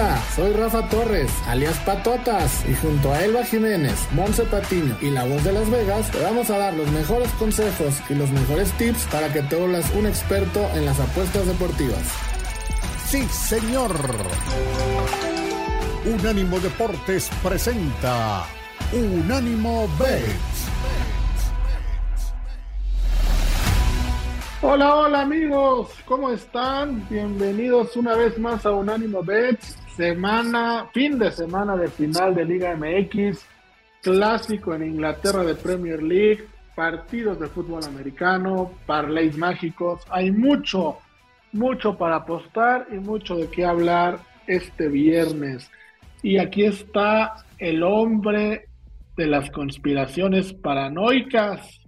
Hola, soy Rafa Torres, alias Patotas, y junto a Elba Jiménez, Monse Patiño y la voz de Las Vegas, te vamos a dar los mejores consejos y los mejores tips para que te vuelvas un experto en las apuestas deportivas. Sí, señor. Unánimo Deportes presenta Unánimo Bets. Hola, hola amigos, ¿cómo están? Bienvenidos una vez más a Unánimo Bets, semana, fin de semana de final de Liga MX, clásico en Inglaterra de Premier League, partidos de fútbol americano, parlays mágicos, hay mucho, mucho para apostar y mucho de qué hablar este viernes. Y aquí está el hombre de las conspiraciones paranoicas,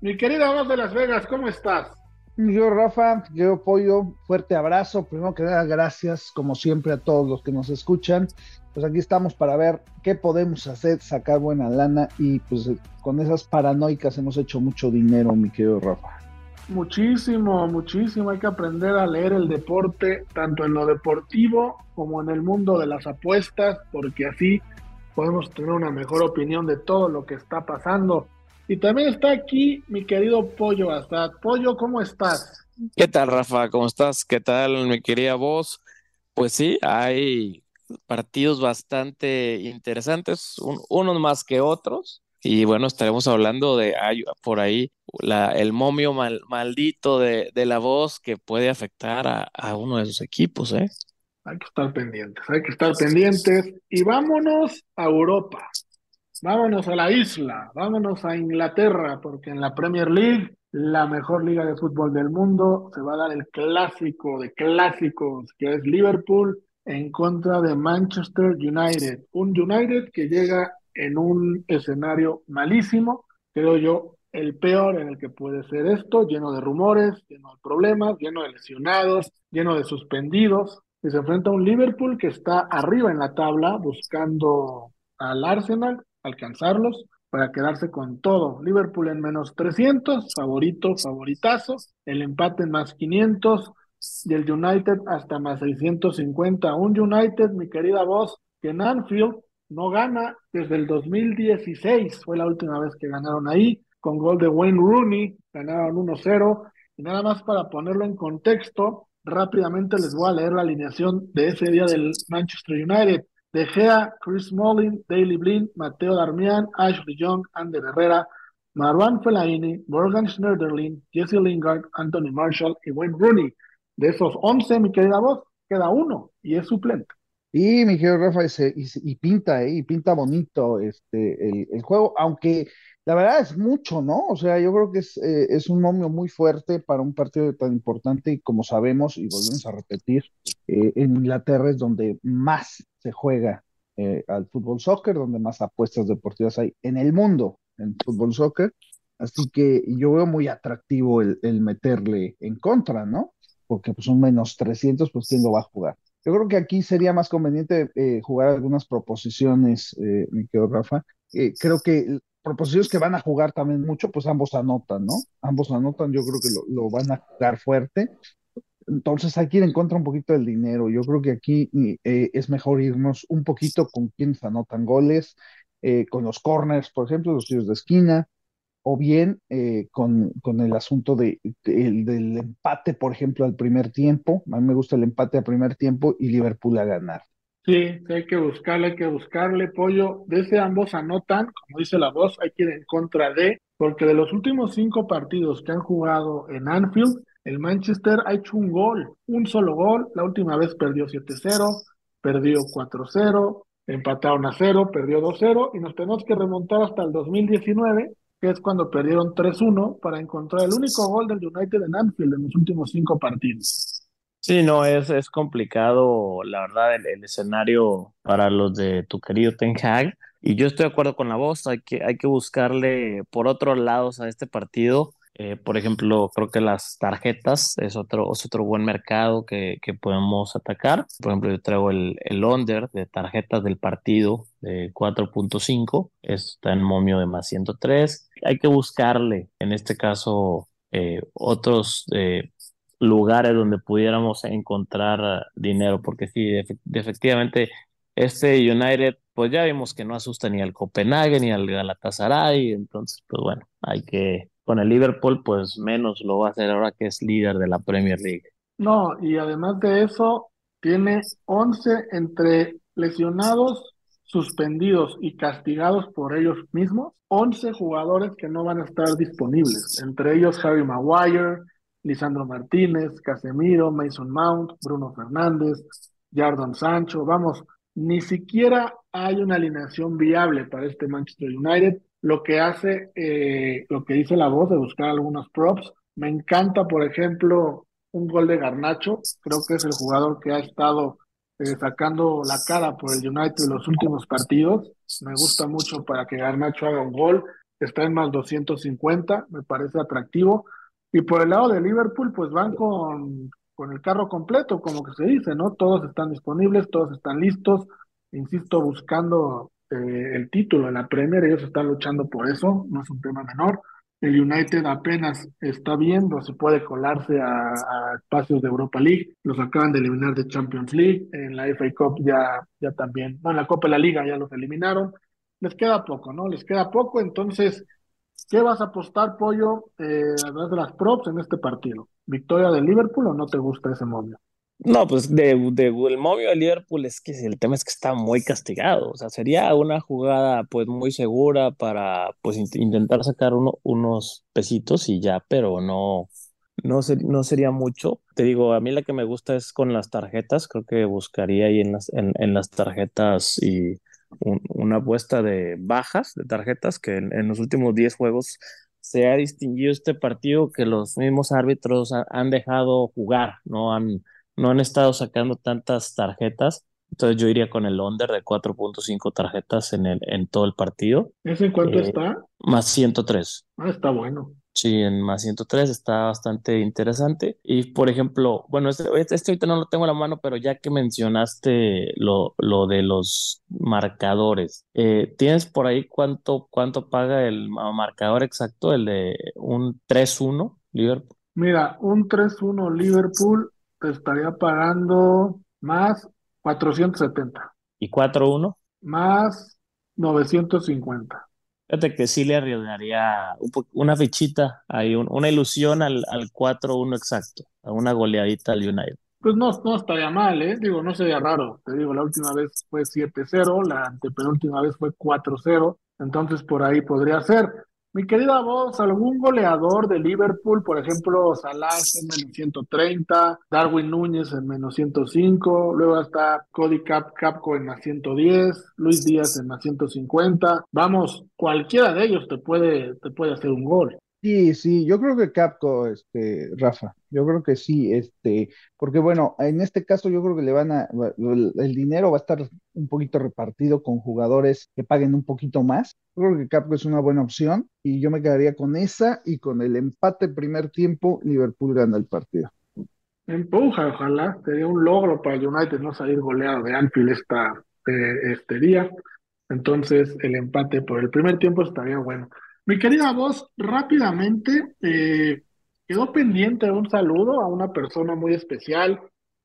mi querida voz de Las Vegas, ¿cómo estás? Yo, Rafa, yo apoyo, fuerte abrazo. Primero que nada, gracias, como siempre, a todos los que nos escuchan. Pues aquí estamos para ver qué podemos hacer, sacar buena lana y pues con esas paranoicas hemos hecho mucho dinero, mi querido Rafa. Muchísimo, muchísimo. Hay que aprender a leer el deporte, tanto en lo deportivo como en el mundo de las apuestas, porque así podemos tener una mejor opinión de todo lo que está pasando. Y también está aquí mi querido Pollo Azad. Pollo, ¿cómo estás? ¿Qué tal, Rafa? ¿Cómo estás? ¿Qué tal, mi querida voz? Pues sí, hay partidos bastante interesantes, unos más que otros. Y bueno, estaremos hablando de por ahí la, el momio maldito de, de, la voz que puede afectar a, a uno de sus equipos, ¿eh? Hay que estar pendientes, hay que estar pendientes. Y vámonos a Europa. Vámonos a la isla, vámonos a Inglaterra, porque en la Premier League, la mejor liga de fútbol del mundo, se va a dar el clásico de clásicos, que es Liverpool en contra de Manchester United. Un United que llega en un escenario malísimo, creo yo, el peor en el que puede ser esto, lleno de rumores, lleno de problemas, lleno de lesionados, lleno de suspendidos. Y se enfrenta a un Liverpool que está arriba en la tabla buscando al Arsenal alcanzarlos para quedarse con todo. Liverpool en menos 300, favorito, favoritazo, el empate en más 500 y el United hasta más 650. Un United, mi querida voz, que en Anfield no gana desde el 2016, fue la última vez que ganaron ahí, con gol de Wayne Rooney, ganaron 1-0. Y nada más para ponerlo en contexto, rápidamente les voy a leer la alineación de ese día del Manchester United. De Gea, Chris Smalling, Daily Blind, Mateo Darmian, Ashley Young, Ander Herrera, Marwan Fellaini, Morgan Schneiderlin, Jesse Lingard, Anthony Marshall y Wayne Rooney. De esos 11, mi querida voz, queda uno y es suplente. Y mi querido Rafa, y, pinta, ¿eh? y pinta bonito este, el, juego, aunque la verdad es mucho, ¿no? O sea, yo creo que es, eh, es un momio muy fuerte para un partido tan importante y como sabemos, y volvemos a repetir, eh, en Inglaterra es donde más se juega eh, al fútbol soccer, donde más apuestas deportivas hay en el mundo en fútbol soccer. Así que yo veo muy atractivo el, el meterle en contra, ¿no? Porque pues un menos 300, pues quién lo va a jugar. Yo creo que aquí sería más conveniente jugar algunas proposiciones, mi querido Rafa. creo que proposiciones que van a jugar también mucho, pues ambos anotan, ¿no? Ambos anotan, yo creo que lo, van a jugar fuerte. Entonces hay que ir en contra un poquito del dinero. Yo creo que aquí eh, es mejor irnos un poquito con quienes anotan goles, eh, con los corners, por ejemplo, los tiros de esquina, o bien eh, con, con, el asunto de, del empate, por ejemplo, al primer tiempo. A mí me gusta el empate al primer tiempo y Liverpool a ganar. Sí, hay que buscarle, hay que buscarle, pollo. Desde ambos anotan, como dice la voz, hay que ir en contra de, porque de los últimos cinco partidos que han jugado en Anfield, el Manchester ha hecho un gol, un solo gol. La última vez perdió 7-0, perdió 4-0, empataron a 0, perdió 2-0 y nos tenemos que remontar hasta el 2019, que es cuando perdieron 3-1, para encontrar el único gol del United en Anfield en los últimos cinco partidos. Sí, no, es, es complicado, la verdad, el, escenario para los de tu querido Ten Hag. Y yo estoy de acuerdo con la voz, hay que, hay que buscarle por otros lados a este partido. Eh, por ejemplo, creo que las tarjetas es otro, es otro buen mercado que, que podemos atacar. Por ejemplo, yo traigo el, el under de tarjetas del partido de 4.5, está en momio de más 103. Hay que buscarle, en este caso, eh, otros eh, lugares donde pudiéramos encontrar dinero, porque sí, efectivamente, este United, pues ya vimos que no asusta ni al Copenhague ni al Galatasaray, entonces, pues bueno, hay que, con el Liverpool, pues menos lo va a hacer ahora que es líder de la Premier League. No, y además de eso, tiene 11 entre lesionados, suspendidos y castigados por ellos mismos, 11 jugadores que no van a estar disponibles, entre ellos Harry Maguire, Lisandro Martínez, Casemiro, Mason Mount, Bruno Fernández, Jardon Sancho, vamos, ni siquiera hay una alineación viable para este Manchester United, lo que hace, eh, lo que dice la voz de buscar algunos props. Me encanta, por ejemplo, un gol de Garnacho, creo que es el jugador que ha estado eh, sacando la cara por el United en los últimos partidos. Me gusta mucho para que Garnacho haga un gol, está en más 250, me parece atractivo. Y por el lado de Liverpool, pues van con, con el carro completo, como que se dice, ¿no? Todos están disponibles, todos están listos, insisto, buscando eh, el título de la Premier, ellos están luchando por eso, no es un tema menor. El United apenas está viendo si puede colarse a, espacios de Europa League. Los acaban de eliminar de Champions League. En la FA Cup ya, ya también, no, en la Copa de la Liga ya los eliminaron. Les queda poco, ¿no? Les queda poco. Entonces, ¿qué vas a apostar, Pollo, eh, además de las props en este partido? ¿Victoria del Liverpool o no te gusta ese momio? No, pues de, de, el movio de Liverpool es que el tema es que está muy castigado. O sea, sería una jugada pues muy segura para pues intentar sacar uno, unos pesitos y ya, pero no, no, no sería mucho. Te digo, a mí la que me gusta es con las tarjetas. Creo que buscaría ahí en las, en, en las tarjetas y una apuesta de bajas de tarjetas que en, en los últimos 10 juegos se ha distinguido este partido que los mismos árbitros han dejado jugar, no han no han estado sacando tantas tarjetas. Entonces yo iría con el under de 4.5 tarjetas en, el, en todo el partido. ¿Ese en cuánto eh, está? Más 103. Ah, está bueno. Sí, en más 103 está bastante interesante. Y por ejemplo, bueno, este, este ahorita no lo tengo en la mano, pero ya que mencionaste lo, lo de los marcadores, eh, ¿tienes por ahí cuánto, cuánto paga el marcador exacto, el de un 3-1 Liverpool? Mira, un 3-1 Liverpool estaría pagando más 470. ¿Y 4-1? Más 950. Fíjate que sí le arriesgaría una fichita, ahí una ilusión al, al 4-1 exacto, a una goleadita al United. Pues no, no estaría mal, ¿eh? Digo, no sería raro. Te digo, la última vez fue 7-0, la antepenúltima vez fue 4-0, entonces por ahí podría ser. Mi querida voz, ¿algún goleador de Liverpool? Por ejemplo, Salah en menos 130, Darwin Núñez en menos 105, luego está Cody Cap Capco en más 110, Luis Díaz en más 150. Vamos, cualquiera de ellos te puede, te puede hacer un gol. Sí, sí, yo creo que Capco, este, Rafa, yo creo que sí, este, porque bueno, en este caso yo creo que le van a, el, dinero va a estar un poquito repartido con jugadores que paguen un poquito más. Yo creo que Capco es una buena opción y yo me quedaría con esa y con el empate primer tiempo, Liverpool gana el partido. Empuja, ojalá, sería un logro para United no salir goleado de Anfield esta, eh, este día. Entonces, el empate por el primer tiempo estaría bueno. Mi querida voz, rápidamente eh, quedó pendiente un saludo a una persona muy especial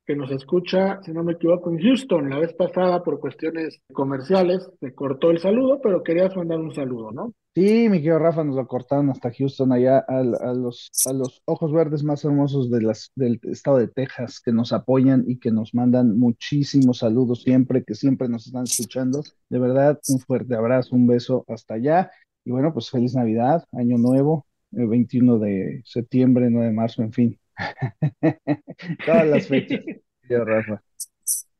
que nos escucha, si no me equivoco, en Houston. La vez pasada, por cuestiones comerciales, se cortó el saludo, pero querías mandar un saludo, ¿no? Sí, mi querido Rafa, nos lo cortaron hasta Houston, allá a, los, a los ojos verdes más hermosos de las, del estado de Texas, que nos apoyan y que nos mandan muchísimos saludos siempre, que siempre nos están escuchando. De verdad, un fuerte abrazo, un beso hasta allá. Y bueno, pues feliz Navidad, Año Nuevo, el 21 de septiembre, 9 de marzo, en fin. Todas las fechas, Rafa.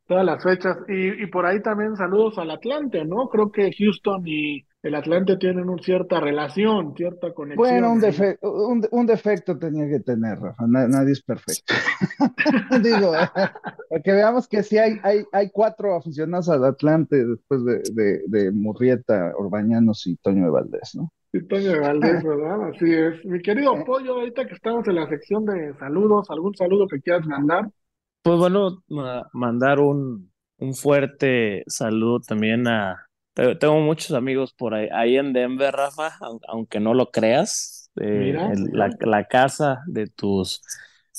Todas las fechas. Y, y por ahí también saludos al Atlante, ¿no? Creo que Houston y el Atlante tienen una cierta relación, cierta conexión. Bueno, un, un, un, defecto tenía que tener, Rafa. Nadie es perfecto. Digo, para que veamos que sí hay, hay, hay cuatro aficionados al Atlante después de, de, de Murrieta, Orbañanos y Toño de Valdés, ¿no? Sí, Toño de Valdés, ¿verdad? Así es. Mi querido eh. Pollo, ahorita que estamos en la sección de saludos, ¿algún saludo que quieras mandar? Pues bueno, mandar un, un fuerte saludo también a, tengo muchos amigos por ahí, ahí en Denver, Rafa, aunque no lo creas. Eh, la, casa de tus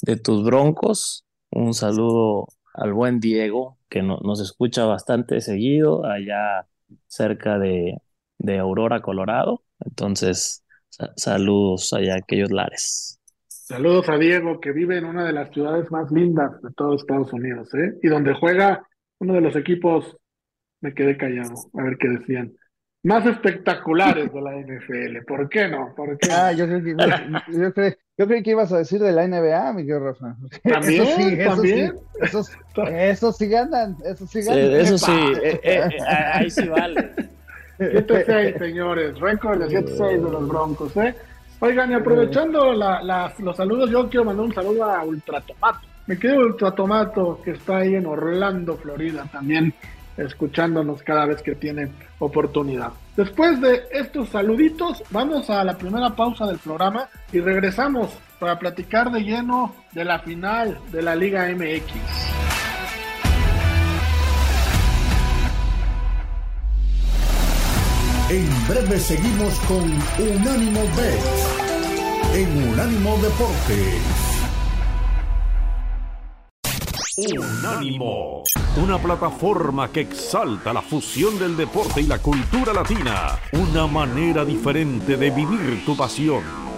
de tus broncos. Un saludo al buen Diego, que nos escucha bastante seguido allá cerca de, de Aurora, Colorado. Entonces, saludos allá a aquellos lares. Saludos a Diego, que vive en una de las ciudades más lindas de todo Estados Unidos, ¿eh? Y donde juega uno de los equipos, me quedé callado, a ver qué decían, más espectaculares de la NFL. ¿Por qué no? ¿Por qué ah, yo creo que, yo, creo, yo creí que ibas a decir de la NBA, Miguel Rafa. También, eso sí, también. Eso sí, esos, sí ganan, eso sí ganan. eso sí, eh, eh, eh, ahí sí vale. 7-6, señores. Récord de 7-6 de los Broncos, ¿eh? Oigan, y aprovechando la, los saludos, yo quiero mandar un saludo a Ultratomato. Me quedo Ultratomato, que está ahí en Orlando, Florida, también escuchándonos cada vez que tiene oportunidad. Después de estos saluditos, vamos a la primera pausa del programa y regresamos para platicar de lleno de la final de la Liga MX. En breve seguimos con Unánimo Bet en Unánimo Deportes. Unánimo, una plataforma que exalta la fusión del deporte y la cultura latina, una manera diferente de vivir tu pasión.